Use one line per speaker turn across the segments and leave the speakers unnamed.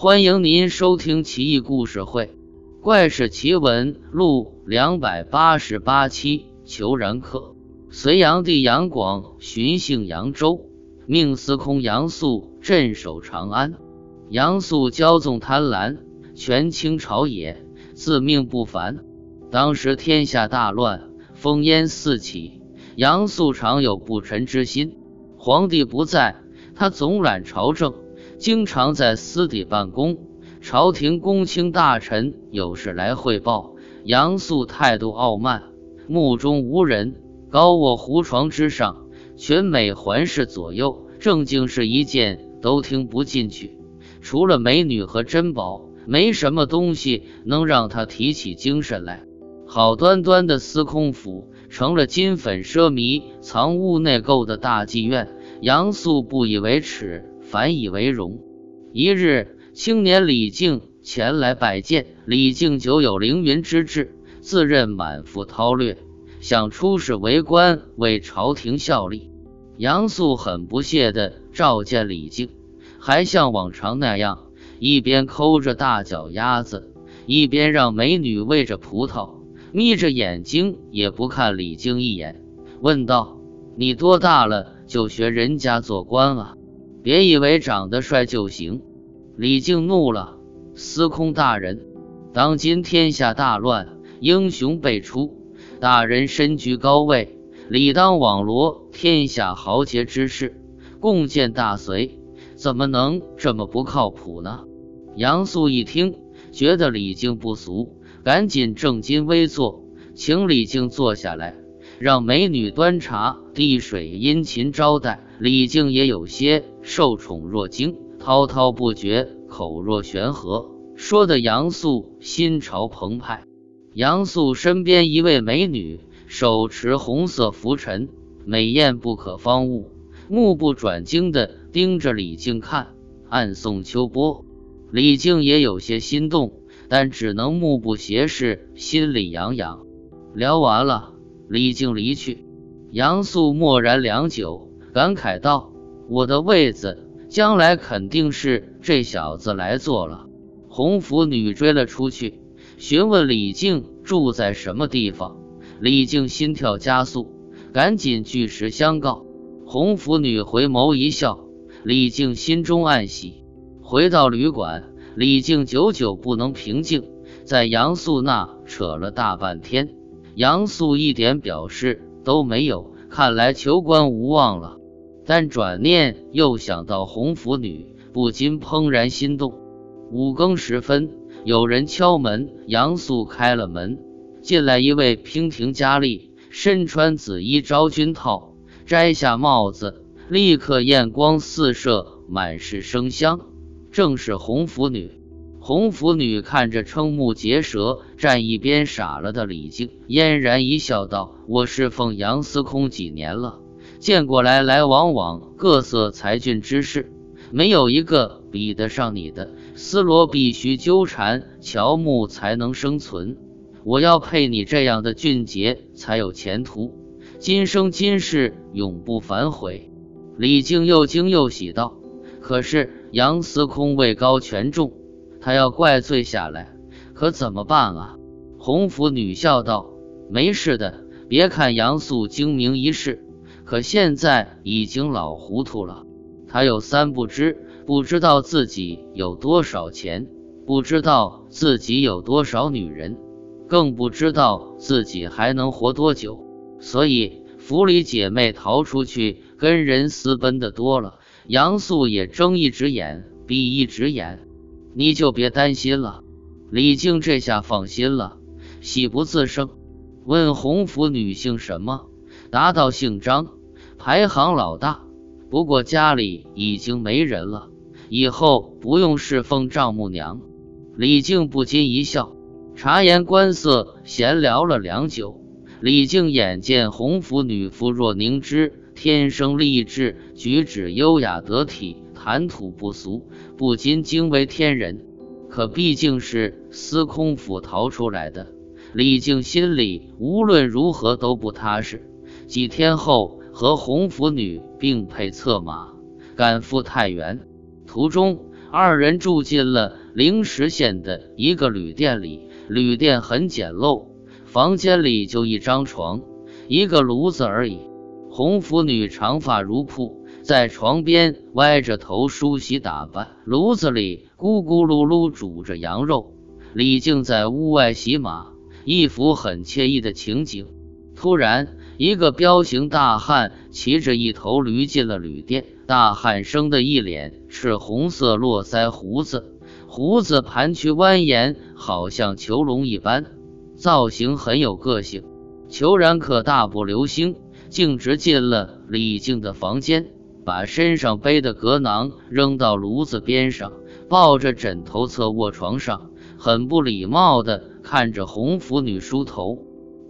欢迎您收听《奇异故事会·怪事奇闻录》两百八十八期。虬髯客，隋炀帝杨广巡幸扬州，命司空杨素镇守长安。杨素骄纵贪婪，权倾朝野，自命不凡。当时天下大乱，烽烟四起，杨素常有不臣之心。皇帝不在，他总揽朝政。经常在私底办公，朝廷公卿大臣有事来汇报，杨素态度傲慢，目中无人，高卧胡床之上，全美环视左右，正经事一件都听不进去。除了美女和珍宝，没什么东西能让他提起精神来。好端端的司空府成了金粉奢靡、藏污纳垢的大妓院，杨素不以为耻。反以为荣。一日，青年李靖前来拜见。李靖久有凌云之志，自认满腹韬略，想出仕为官，为朝廷效力。杨素很不屑地召见李靖，还像往常那样，一边抠着大脚丫子，一边让美女喂着葡萄，眯着眼睛也不看李靖一眼，问道：“你多大了，就学人家做官啊？”别以为长得帅就行！李靖怒了：“司空大人，当今天下大乱，英雄辈出，大人身居高位，理当网罗天下豪杰之士，共建大隋，怎么能这么不靠谱呢？”杨素一听，觉得李靖不俗，赶紧正襟危坐，请李靖坐下来。让美女端茶递水，殷勤招待。李靖也有些受宠若惊，滔滔不绝，口若悬河，说的杨素心潮澎湃。杨素身边一位美女手持红色拂尘，美艳不可方物，目不转睛地盯着李靖看，暗送秋波。李靖也有些心动，但只能目不斜视，心里痒痒。聊完了。李靖离去，杨素默然良久，感慨道：“我的位子将来肯定是这小子来坐了。”红拂女追了出去，询问李靖住在什么地方。李靖心跳加速，赶紧据实相告。红拂女回眸一笑，李靖心中暗喜。回到旅馆，李靖久久不能平静，在杨素那扯了大半天。杨素一点表示都没有，看来求官无望了。但转念又想到红拂女，不禁怦然心动。五更时分，有人敲门，杨素开了门，进来一位娉婷佳丽，身穿紫衣昭君套，摘下帽子，立刻艳光四射，满是生香，正是红拂女。红拂女看着瞠目结舌、站一边傻了的李靖，嫣然一笑，道：“我侍奉杨司空几年了，见过来来往往各色才俊之士，没有一个比得上你的。丝罗必须纠缠乔木才能生存，我要配你这样的俊杰才有前途，今生今世永不反悔。”李靖又惊又喜道：“可是杨司空位高权重。”他要怪罪下来，可怎么办啊？红拂女笑道：“没事的，别看杨素精明一世，可现在已经老糊涂了。他有三不知：不知道自己有多少钱，不知道自己有多少女人，更不知道自己还能活多久。所以府里姐妹逃出去跟人私奔的多了，杨素也睁一只眼闭一只眼。”你就别担心了，李靖这下放心了，喜不自胜。问洪府女姓什么？答道姓张，排行老大。不过家里已经没人了，以后不用侍奉丈母娘。李靖不禁一笑，察言观色，闲聊了良久。李靖眼见洪府女肤若凝脂，天生丽质，举止优雅得体。谈吐不俗，不禁惊为天人。可毕竟是司空府逃出来的，李靖心里无论如何都不踏实。几天后，和红拂女并辔策马赶赴太原，途中二人住进了灵石县的一个旅店里。旅店很简陋，房间里就一张床，一个炉子而已。红拂女长发如瀑，在床边歪着头梳洗打扮。炉子里咕咕噜噜煮着羊肉。李靖在屋外洗马，一幅很惬意的情景。突然，一个彪形大汉骑着一头驴进了旅店。大汉生的一脸赤红色络腮胡子，胡子盘曲蜿蜒，好像囚笼一般，造型很有个性。裘然可大步流星，径直进了李靖的房间，把身上背的格囊扔到炉子边上，抱着枕头侧卧床上，很不礼貌地看着红拂女梳头。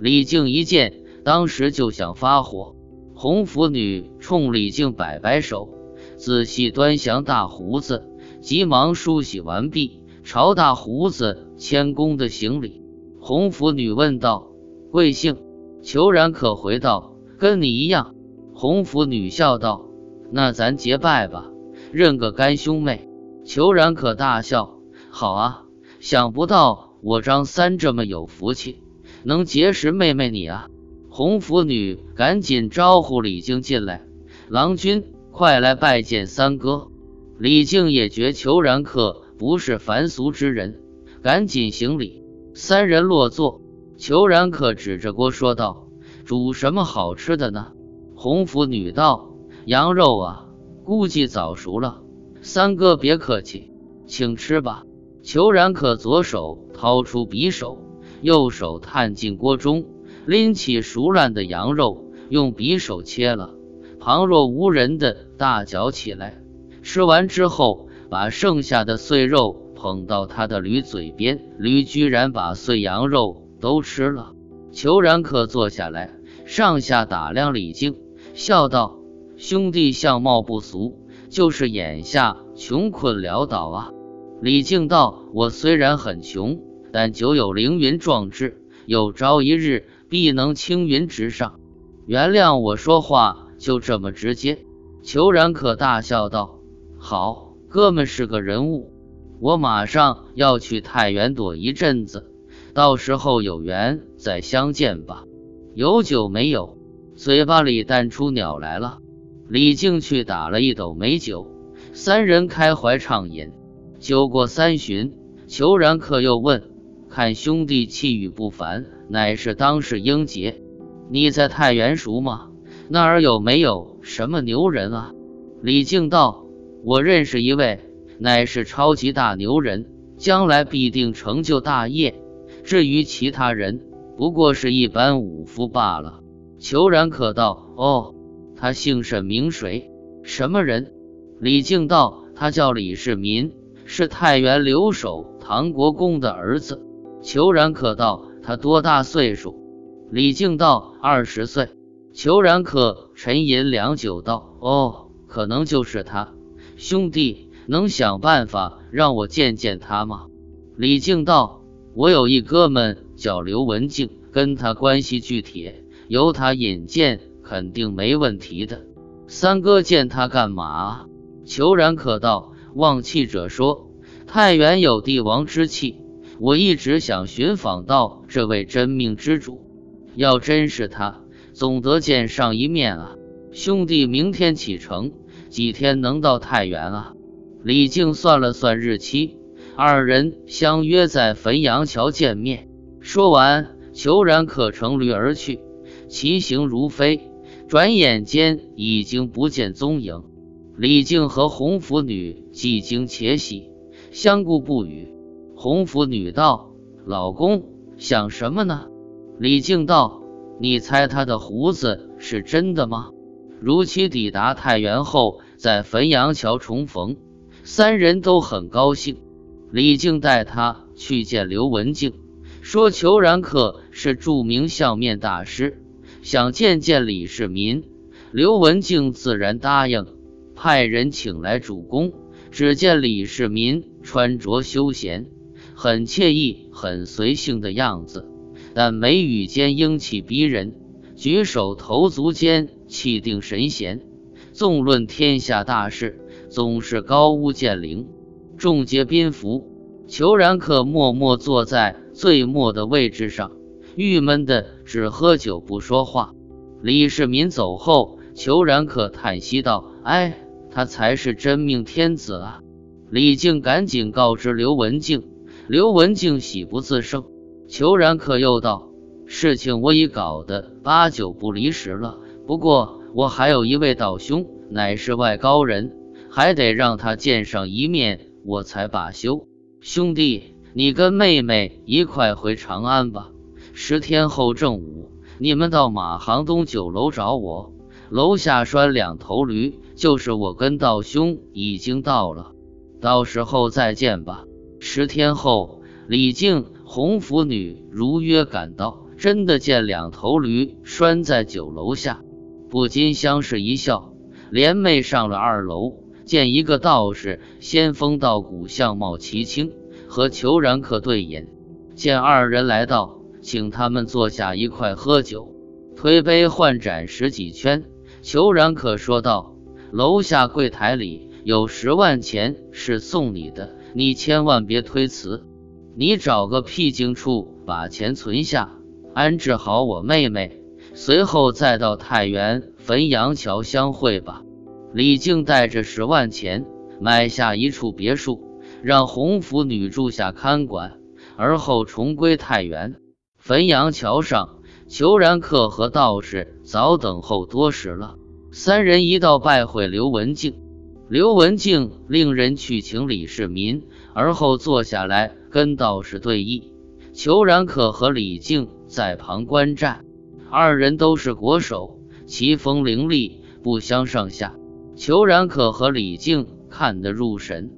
李靖一见，当时就想发火。红拂女冲李靖摆摆手，仔细端详大胡子，急忙梳洗完毕，朝大胡子谦恭的行礼。红拂女问道：“贵姓？”裘然可回道：“跟你一样。”红拂女笑道：“那咱结拜吧，认个干兄妹。”裘然可大笑：“好啊，想不到我张三这么有福气，能结识妹妹你啊。”红拂女赶紧招呼李靖进来，郎君快来拜见三哥。李靖也觉裘然客不是凡俗之人，赶紧行礼。三人落座，裘然客指着锅说道：“煮什么好吃的呢？”红拂女道：“羊肉啊，估计早熟了。三哥别客气，请吃吧。”裘然客左手掏出匕首，右手探进锅中。拎起熟烂的羊肉，用匕首切了，旁若无人的大嚼起来。吃完之后，把剩下的碎肉捧到他的驴嘴边，驴居然把碎羊肉都吃了。裘然可坐下来，上下打量李靖，笑道：“兄弟相貌不俗，就是眼下穷困潦倒啊。”李靖道：“我虽然很穷，但久有凌云壮志，有朝一日。”必能青云直上。原谅我说话就这么直接。裘然可大笑道：“好，哥们是个人物。我马上要去太原躲一阵子，到时候有缘再相见吧。有酒没有？”嘴巴里淡出鸟来了。李靖去打了一斗美酒，三人开怀畅饮。酒过三巡，裘然客又问。看兄弟气宇不凡，乃是当世英杰。你在太原熟吗？那儿有没有什么牛人啊？李靖道：“我认识一位，乃是超级大牛人，将来必定成就大业。至于其他人，不过是一般武夫罢了。”裘然可道：“哦，他姓甚名谁？什么人？”李靖道：“他叫李世民，是太原留守唐国公的儿子。”裘然可道：“他多大岁数？”李靖道：“二十岁。”裘然可沉吟良久道：“哦，可能就是他。兄弟，能想办法让我见见他吗？”李靖道：“我有一哥们叫刘文静，跟他关系具体，由他引荐，肯定没问题的。三哥见他干嘛？”裘然可道：“望气者说，太原有帝王之气。”我一直想寻访到这位真命之主，要真是他，总得见上一面啊！兄弟，明天启程，几天能到太原啊？李靖算了算日期，二人相约在汾阳桥见面。说完，裘然可乘驴而去，骑行如飞，转眼间已经不见踪影。李靖和红拂女既惊且喜，相顾不语。红拂女道：“老公想什么呢？”李靖道：“你猜他的胡子是真的吗？”如期抵达太原后，在汾阳桥重逢，三人都很高兴。李靖带他去见刘文静，说裘然客是著名相面大师，想见见李世民。刘文静自然答应，派人请来主公。只见李世民穿着休闲。很惬意、很随性的样子，但眉宇间英气逼人，举手投足间气定神闲。纵论天下大事，总是高屋建瓴。众皆宾服。裘然客默默坐在最末的位置上，郁闷的只喝酒不说话。李世民走后，裘然客叹息道：“哎，他才是真命天子啊！”李靖赶紧告知刘文静，刘文静喜不自胜。裘然客又道：“事情我已搞得八九不离十了，不过我还有一位道兄，乃是外高人，还得让他见上一面，我才罢休。兄弟，你跟妹妹一块回长安吧。十天后正午，你们到马行东酒楼找我，楼下拴两头驴，就是我跟道兄已经到了，到时候再见吧。”十天后，李靖。红拂女如约赶到，真的见两头驴拴在酒楼下，不禁相视一笑，连袂上了二楼，见一个道士仙风道骨，相貌奇清，和裘然客对饮。见二人来到，请他们坐下一块喝酒，推杯换盏十几圈。裘然客说道：“楼下柜台里有十万钱是送你的，你千万别推辞。”你找个僻静处把钱存下，安置好我妹妹，随后再到太原汾阳桥相会吧。李靖带着十万钱买下一处别墅，让红拂女住下看管，而后重归太原。汾阳桥上，裘然客和道士早等候多时了。三人一道拜会刘文静，刘文静令人去请李世民，而后坐下来。跟道士对弈，裘然可和李靖在旁观战。二人都是国手，棋风凌厉，不相上下。裘然可和李靖看得入神。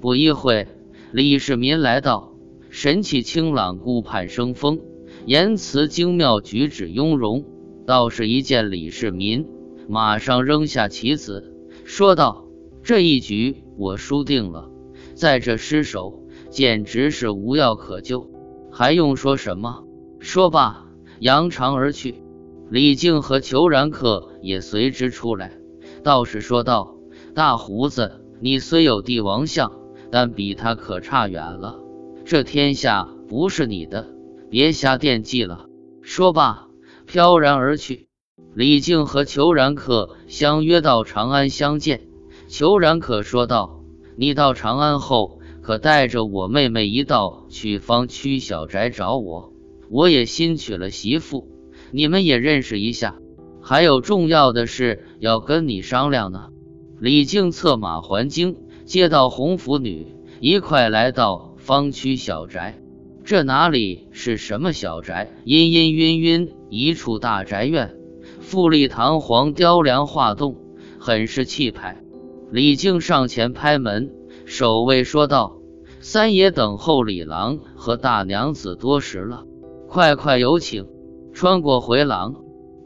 不一会，李世民来到，神气清朗，顾盼生风，言辞精妙，举止雍容。道士一见李世民，马上扔下棋子，说道：“这一局我输定了，在这失手。”简直是无药可救，还用说什么？说罢，扬长而去。李靖和裘然客也随之出来。道士说道：“大胡子，你虽有帝王相，但比他可差远了。这天下不是你的，别瞎惦记了。”说罢，飘然而去。李靖和裘然客相约到长安相见。裘然可说道：“你到长安后。”可带着我妹妹一道去方区小宅找我，我也新娶了媳妇，你们也认识一下。还有重要的事要跟你商量呢。李靖策马还京，接到红拂女，一块来到方区小宅。这哪里是什么小宅？阴阴晕晕一处大宅院，富丽堂皇，雕梁画栋，很是气派。李靖上前拍门。守卫说道：“三爷等候李郎和大娘子多时了，快快有请。”穿过回廊，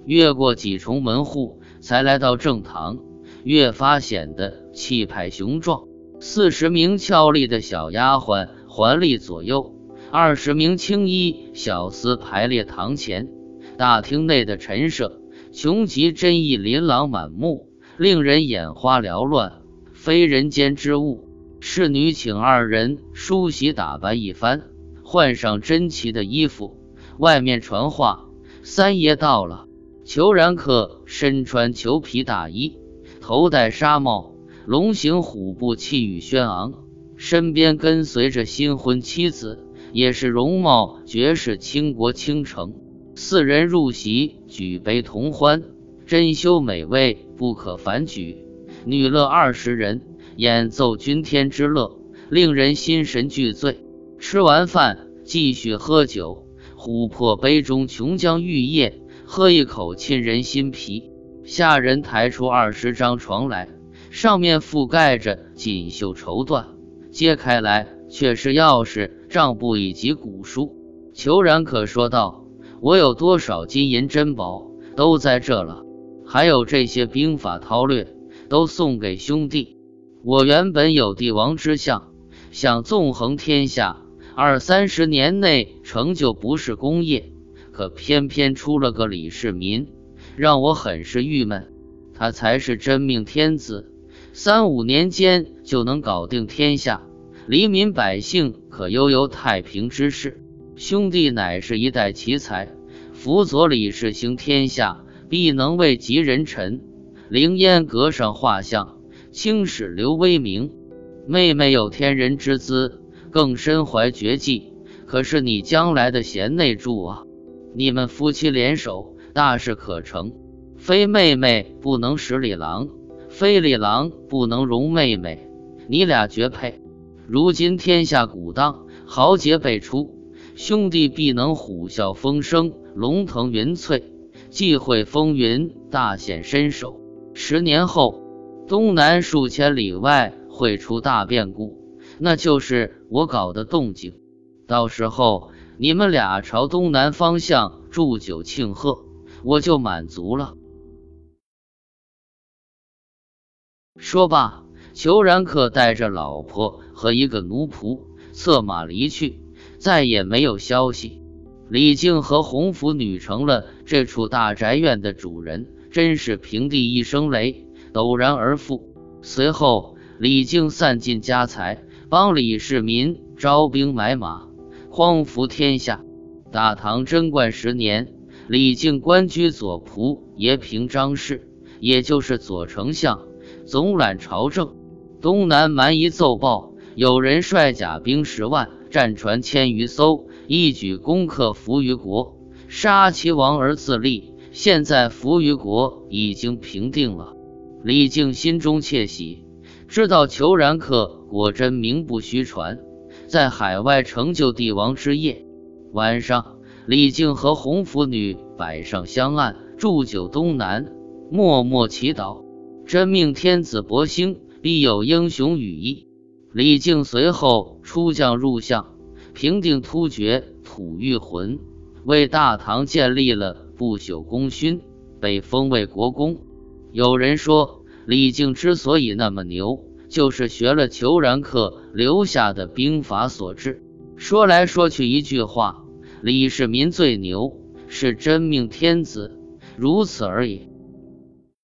越过几重门户，才来到正堂，越发显得气派雄壮。四十名俏丽的小丫鬟环立左右，二十名青衣小厮排列堂前。大厅内的陈设，穷极珍异，琳琅满目，令人眼花缭乱，非人间之物。侍女请二人梳洗打扮一番，换上珍奇的衣服。外面传话，三爷到了。裘然客身穿裘皮大衣，头戴纱帽，龙行虎步，气宇轩昂。身边跟随着新婚妻子，也是容貌绝世、倾国倾城。四人入席，举杯同欢，珍馐美味不可反举。女乐二十人。演奏君天之乐，令人心神俱醉。吃完饭，继续喝酒。琥珀杯中琼浆玉液，喝一口沁人心脾。下人抬出二十张床来，上面覆盖着锦绣绸缎，揭开来却是钥匙、账簿以及古书。裘然可说道：“我有多少金银珍宝，都在这了。还有这些兵法韬略，都送给兄弟。”我原本有帝王之相，想纵横天下，二三十年内成就不是功业，可偏偏出了个李世民，让我很是郁闷。他才是真命天子，三五年间就能搞定天下，黎民百姓可悠悠太平之事。兄弟乃是一代奇才，辅佐李氏行天下，必能位极人臣。凌烟阁上画像，青史留威名。妹妹有天人之姿，更身怀绝技，可是你将来的贤内助啊！你们夫妻联手，大事可成。非妹妹不能使李郎，非李郎不能容妹妹，你俩绝配。如今天下古荡，豪杰辈出，兄弟必能虎啸风生，龙腾云翠，际会风云，大显身手。十年后，东南数千里外会出大变故，那就是我搞的动静。到时候你们俩朝东南方向祝酒庆贺，我就满足了。说罢，裘然客带着老婆和一个奴仆策马离去，再也没有消息。李靖和红拂女成了这处大宅院的主人，真是平地一声雷，陡然而富。随后，李靖散尽家财，帮李世民招兵买马。匡扶天下。大唐贞观十年，李靖官居左仆爷平章事，也就是左丞相，总揽朝政。东南蛮夷奏报，有人率甲兵十万，战船千余艘，一举攻克扶余国，杀其王而自立。现在扶余国已经平定了，李靖心中窃喜，知道裘然客果真名不虚传。在海外成就帝王之业。晚上，李靖和红拂女摆上香案，祝酒东南，默默祈祷：真命天子博兴，必有英雄羽翼。李靖随后出将入相，平定突厥吐谷浑，为大唐建立了不朽功勋，被封为国公。有人说，李靖之所以那么牛。就是学了裘然客留下的兵法所致。说来说去一句话：李世民最牛，是真命天子，如此而已。